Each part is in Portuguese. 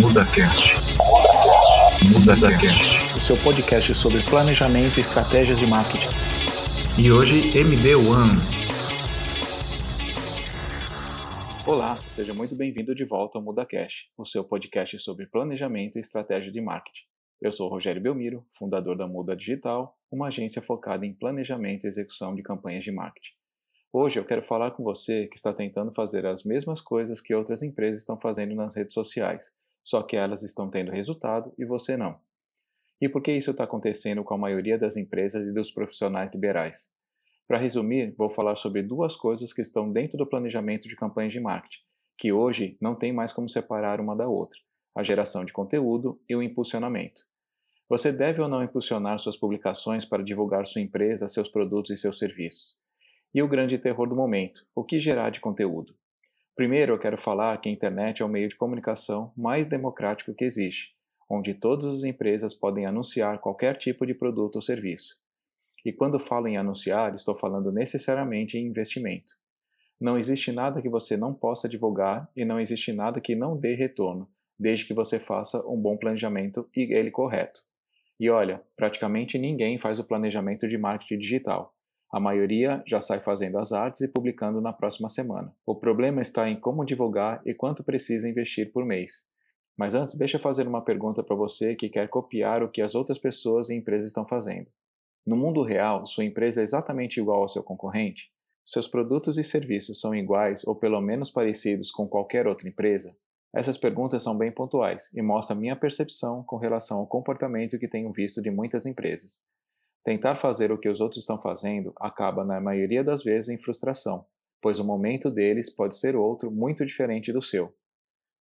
MudaCast. MudaCast. O seu podcast sobre planejamento e estratégias de marketing. E hoje MD1. Olá, seja muito bem-vindo de volta ao MudaCast, o seu podcast sobre planejamento e estratégia de marketing. Eu sou Rogério Belmiro, fundador da Muda Digital, uma agência focada em planejamento e execução de campanhas de marketing. Hoje eu quero falar com você que está tentando fazer as mesmas coisas que outras empresas estão fazendo nas redes sociais, só que elas estão tendo resultado e você não. E por que isso está acontecendo com a maioria das empresas e dos profissionais liberais? Para resumir, vou falar sobre duas coisas que estão dentro do planejamento de campanhas de marketing, que hoje não tem mais como separar uma da outra: a geração de conteúdo e o impulsionamento. Você deve ou não impulsionar suas publicações para divulgar sua empresa, seus produtos e seus serviços? E o grande terror do momento: o que gerar de conteúdo? Primeiro, eu quero falar que a internet é o meio de comunicação mais democrático que existe, onde todas as empresas podem anunciar qualquer tipo de produto ou serviço. E quando falo em anunciar, estou falando necessariamente em investimento. Não existe nada que você não possa divulgar e não existe nada que não dê retorno, desde que você faça um bom planejamento e ele correto. E olha, praticamente ninguém faz o planejamento de marketing digital. A maioria já sai fazendo as artes e publicando na próxima semana. O problema está em como divulgar e quanto precisa investir por mês. Mas antes, deixa eu fazer uma pergunta para você que quer copiar o que as outras pessoas e empresas estão fazendo. No mundo real, sua empresa é exatamente igual ao seu concorrente? Seus produtos e serviços são iguais ou pelo menos parecidos com qualquer outra empresa? Essas perguntas são bem pontuais e mostram minha percepção com relação ao comportamento que tenho visto de muitas empresas. Tentar fazer o que os outros estão fazendo acaba, na maioria das vezes, em frustração, pois o momento deles pode ser outro muito diferente do seu.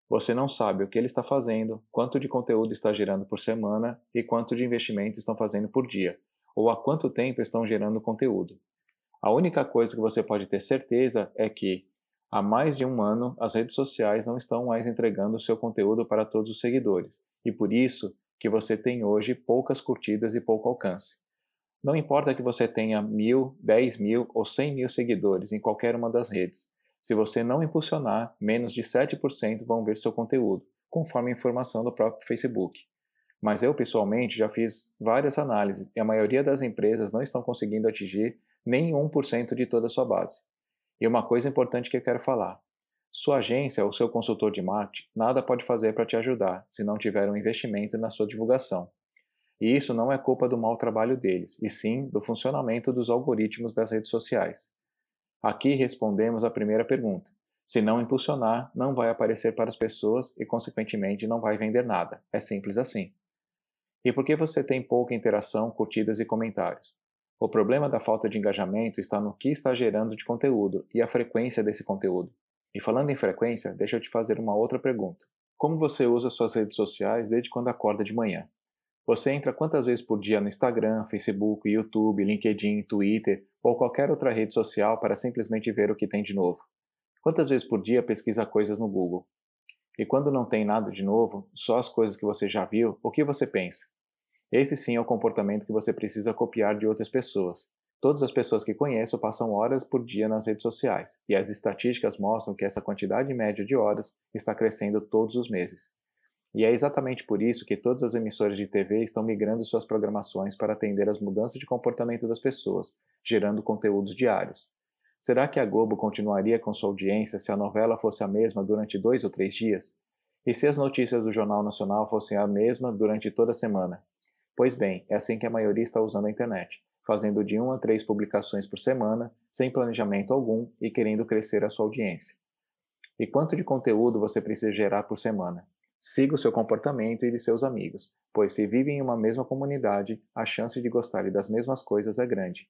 Você não sabe o que ele está fazendo, quanto de conteúdo está gerando por semana e quanto de investimento estão fazendo por dia, ou há quanto tempo estão gerando conteúdo. A única coisa que você pode ter certeza é que, há mais de um ano, as redes sociais não estão mais entregando seu conteúdo para todos os seguidores, e por isso que você tem hoje poucas curtidas e pouco alcance. Não importa que você tenha mil, dez mil ou cem mil seguidores em qualquer uma das redes. Se você não impulsionar, menos de 7% vão ver seu conteúdo, conforme a informação do próprio Facebook. Mas eu, pessoalmente, já fiz várias análises e a maioria das empresas não estão conseguindo atingir nem 1% de toda a sua base. E uma coisa importante que eu quero falar: sua agência ou seu consultor de marketing nada pode fazer para te ajudar se não tiver um investimento na sua divulgação. E isso não é culpa do mau trabalho deles, e sim do funcionamento dos algoritmos das redes sociais. Aqui respondemos a primeira pergunta. Se não impulsionar, não vai aparecer para as pessoas e, consequentemente, não vai vender nada. É simples assim. E por que você tem pouca interação, curtidas e comentários? O problema da falta de engajamento está no que está gerando de conteúdo e a frequência desse conteúdo. E falando em frequência, deixa eu te fazer uma outra pergunta. Como você usa suas redes sociais desde quando acorda de manhã? Você entra quantas vezes por dia no Instagram, Facebook, YouTube, LinkedIn, Twitter ou qualquer outra rede social para simplesmente ver o que tem de novo? Quantas vezes por dia pesquisa coisas no Google? E quando não tem nada de novo, só as coisas que você já viu, o que você pensa? Esse sim é o comportamento que você precisa copiar de outras pessoas. Todas as pessoas que conheço passam horas por dia nas redes sociais, e as estatísticas mostram que essa quantidade média de horas está crescendo todos os meses. E é exatamente por isso que todas as emissoras de TV estão migrando suas programações para atender às mudanças de comportamento das pessoas, gerando conteúdos diários. Será que a Globo continuaria com sua audiência se a novela fosse a mesma durante dois ou três dias? E se as notícias do Jornal Nacional fossem a mesma durante toda a semana? Pois bem, é assim que a maioria está usando a internet, fazendo de uma a três publicações por semana, sem planejamento algum e querendo crescer a sua audiência. E quanto de conteúdo você precisa gerar por semana? Siga o seu comportamento e de seus amigos, pois se vivem em uma mesma comunidade, a chance de gostarem das mesmas coisas é grande.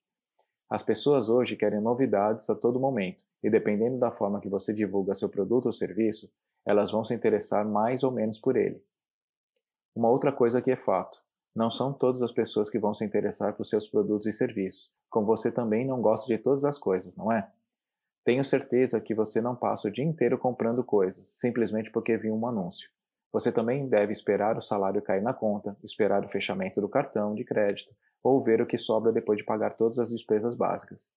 As pessoas hoje querem novidades a todo momento, e dependendo da forma que você divulga seu produto ou serviço, elas vão se interessar mais ou menos por ele. Uma outra coisa que é fato: não são todas as pessoas que vão se interessar por seus produtos e serviços, como você também não gosta de todas as coisas, não é? Tenho certeza que você não passa o dia inteiro comprando coisas, simplesmente porque viu um anúncio. Você também deve esperar o salário cair na conta, esperar o fechamento do cartão de crédito ou ver o que sobra depois de pagar todas as despesas básicas.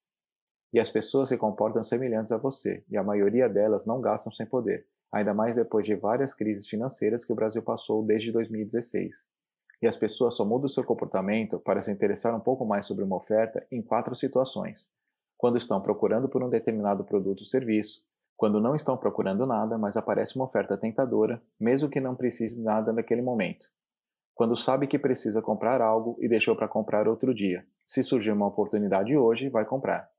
E as pessoas se comportam semelhantes a você, e a maioria delas não gastam sem poder. ainda mais depois de várias crises financeiras que o Brasil passou desde 2016. E as pessoas só mudam seu comportamento para se interessar um pouco mais sobre uma oferta em quatro situações: quando estão procurando por um determinado produto ou serviço, quando não estão procurando nada, mas aparece uma oferta tentadora, mesmo que não precise nada naquele momento, quando sabe que precisa comprar algo e deixou para comprar outro dia. Se surgir uma oportunidade hoje, vai comprar.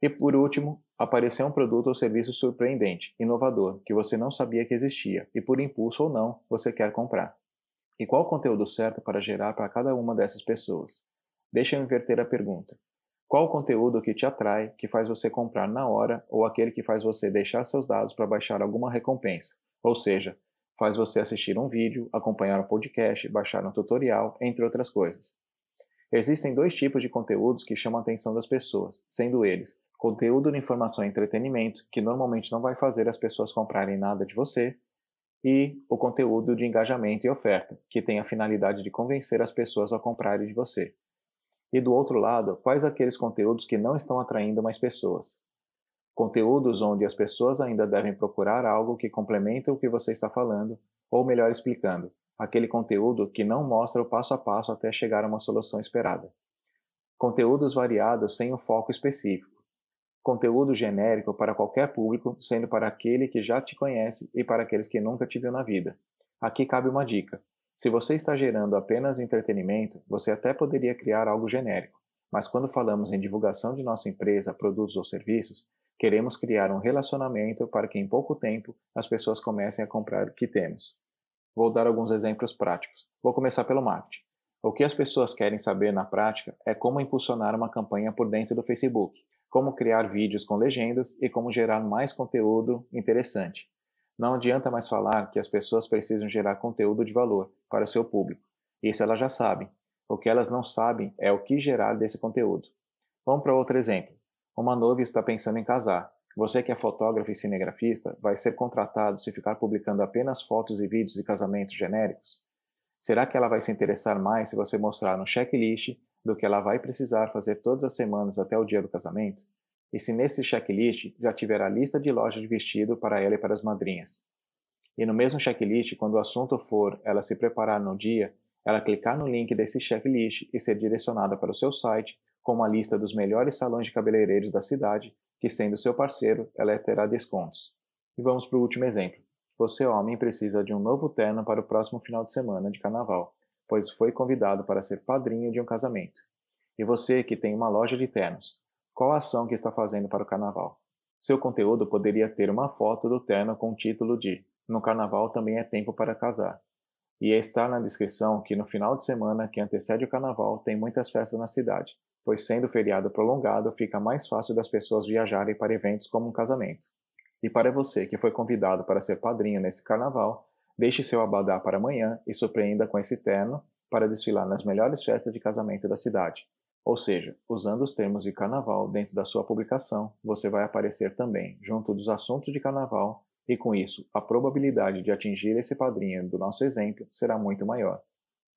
E por último, apareceu um produto ou serviço surpreendente, inovador, que você não sabia que existia e por impulso ou não, você quer comprar. E qual o conteúdo certo para gerar para cada uma dessas pessoas? Deixa eu inverter a pergunta. Qual o conteúdo que te atrai, que faz você comprar na hora, ou aquele que faz você deixar seus dados para baixar alguma recompensa? Ou seja, faz você assistir um vídeo, acompanhar um podcast, baixar um tutorial, entre outras coisas. Existem dois tipos de conteúdos que chamam a atenção das pessoas, sendo eles conteúdo de informação e entretenimento, que normalmente não vai fazer as pessoas comprarem nada de você, e o conteúdo de engajamento e oferta, que tem a finalidade de convencer as pessoas a comprarem de você. E do outro lado, quais aqueles conteúdos que não estão atraindo mais pessoas? Conteúdos onde as pessoas ainda devem procurar algo que complementa o que você está falando, ou melhor explicando, aquele conteúdo que não mostra o passo a passo até chegar a uma solução esperada. Conteúdos variados sem um foco específico conteúdo genérico para qualquer público, sendo para aquele que já te conhece e para aqueles que nunca te viu na vida. Aqui cabe uma dica. Se você está gerando apenas entretenimento, você até poderia criar algo genérico, mas quando falamos em divulgação de nossa empresa, produtos ou serviços, queremos criar um relacionamento para que em pouco tempo as pessoas comecem a comprar o que temos. Vou dar alguns exemplos práticos. Vou começar pelo marketing. O que as pessoas querem saber na prática é como impulsionar uma campanha por dentro do Facebook, como criar vídeos com legendas e como gerar mais conteúdo interessante. Não adianta mais falar que as pessoas precisam gerar conteúdo de valor para o seu público. Isso elas já sabem. O que elas não sabem é o que gerar desse conteúdo. Vamos para outro exemplo. Uma noiva está pensando em casar. Você que é fotógrafo e cinegrafista vai ser contratado se ficar publicando apenas fotos e vídeos de casamentos genéricos? Será que ela vai se interessar mais se você mostrar um checklist do que ela vai precisar fazer todas as semanas até o dia do casamento, e se nesse checklist já tiver a lista de lojas de vestido para ela e para as madrinhas. E no mesmo checklist, quando o assunto for ela se preparar no dia, ela clicar no link desse checklist e ser direcionada para o seu site com uma lista dos melhores salões de cabeleireiros da cidade, que sendo seu parceiro, ela terá descontos. E vamos para o último exemplo. Você, homem, precisa de um novo terno para o próximo final de semana de carnaval pois foi convidado para ser padrinho de um casamento. E você que tem uma loja de ternos, qual a ação que está fazendo para o carnaval? Seu conteúdo poderia ter uma foto do terno com o título de No carnaval também é tempo para casar. E estar na descrição que no final de semana que antecede o carnaval tem muitas festas na cidade, pois sendo feriado prolongado fica mais fácil das pessoas viajarem para eventos como um casamento. E para você que foi convidado para ser padrinho nesse carnaval, Deixe seu abadá para amanhã e surpreenda com esse terno para desfilar nas melhores festas de casamento da cidade. Ou seja, usando os termos de carnaval dentro da sua publicação, você vai aparecer também junto dos assuntos de carnaval e com isso a probabilidade de atingir esse padrinho do nosso exemplo será muito maior.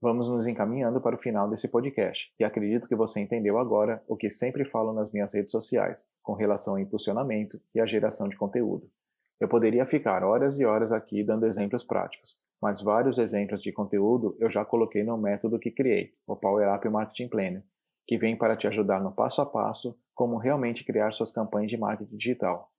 Vamos nos encaminhando para o final desse podcast e acredito que você entendeu agora o que sempre falo nas minhas redes sociais com relação ao impulsionamento e à geração de conteúdo. Eu poderia ficar horas e horas aqui dando exemplos práticos, mas vários exemplos de conteúdo eu já coloquei no método que criei, o Power Up Marketing Planner, que vem para te ajudar no passo a passo como realmente criar suas campanhas de marketing digital.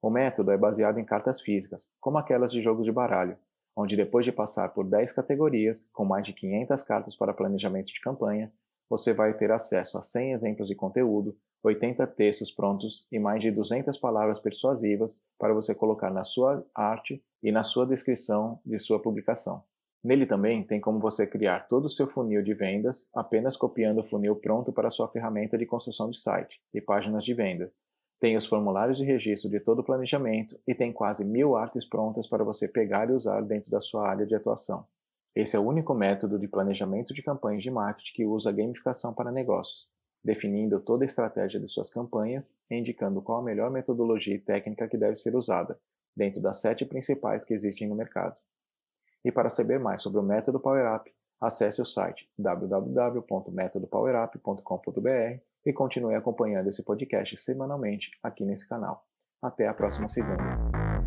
O método é baseado em cartas físicas, como aquelas de jogos de baralho, onde depois de passar por 10 categorias, com mais de 500 cartas para planejamento de campanha, você vai ter acesso a 100 exemplos de conteúdo, 80 textos prontos e mais de 200 palavras persuasivas para você colocar na sua arte e na sua descrição de sua publicação. Nele também tem como você criar todo o seu funil de vendas apenas copiando o funil pronto para sua ferramenta de construção de site e páginas de venda. Tem os formulários de registro de todo o planejamento e tem quase mil artes prontas para você pegar e usar dentro da sua área de atuação. Esse é o único método de planejamento de campanhas de marketing que usa gamificação para negócios definindo toda a estratégia de suas campanhas e indicando qual a melhor metodologia e técnica que deve ser usada, dentro das sete principais que existem no mercado. E para saber mais sobre o método PowerUp, acesse o site www.metodopowerup.com.br e continue acompanhando esse podcast semanalmente aqui nesse canal. Até a próxima segunda.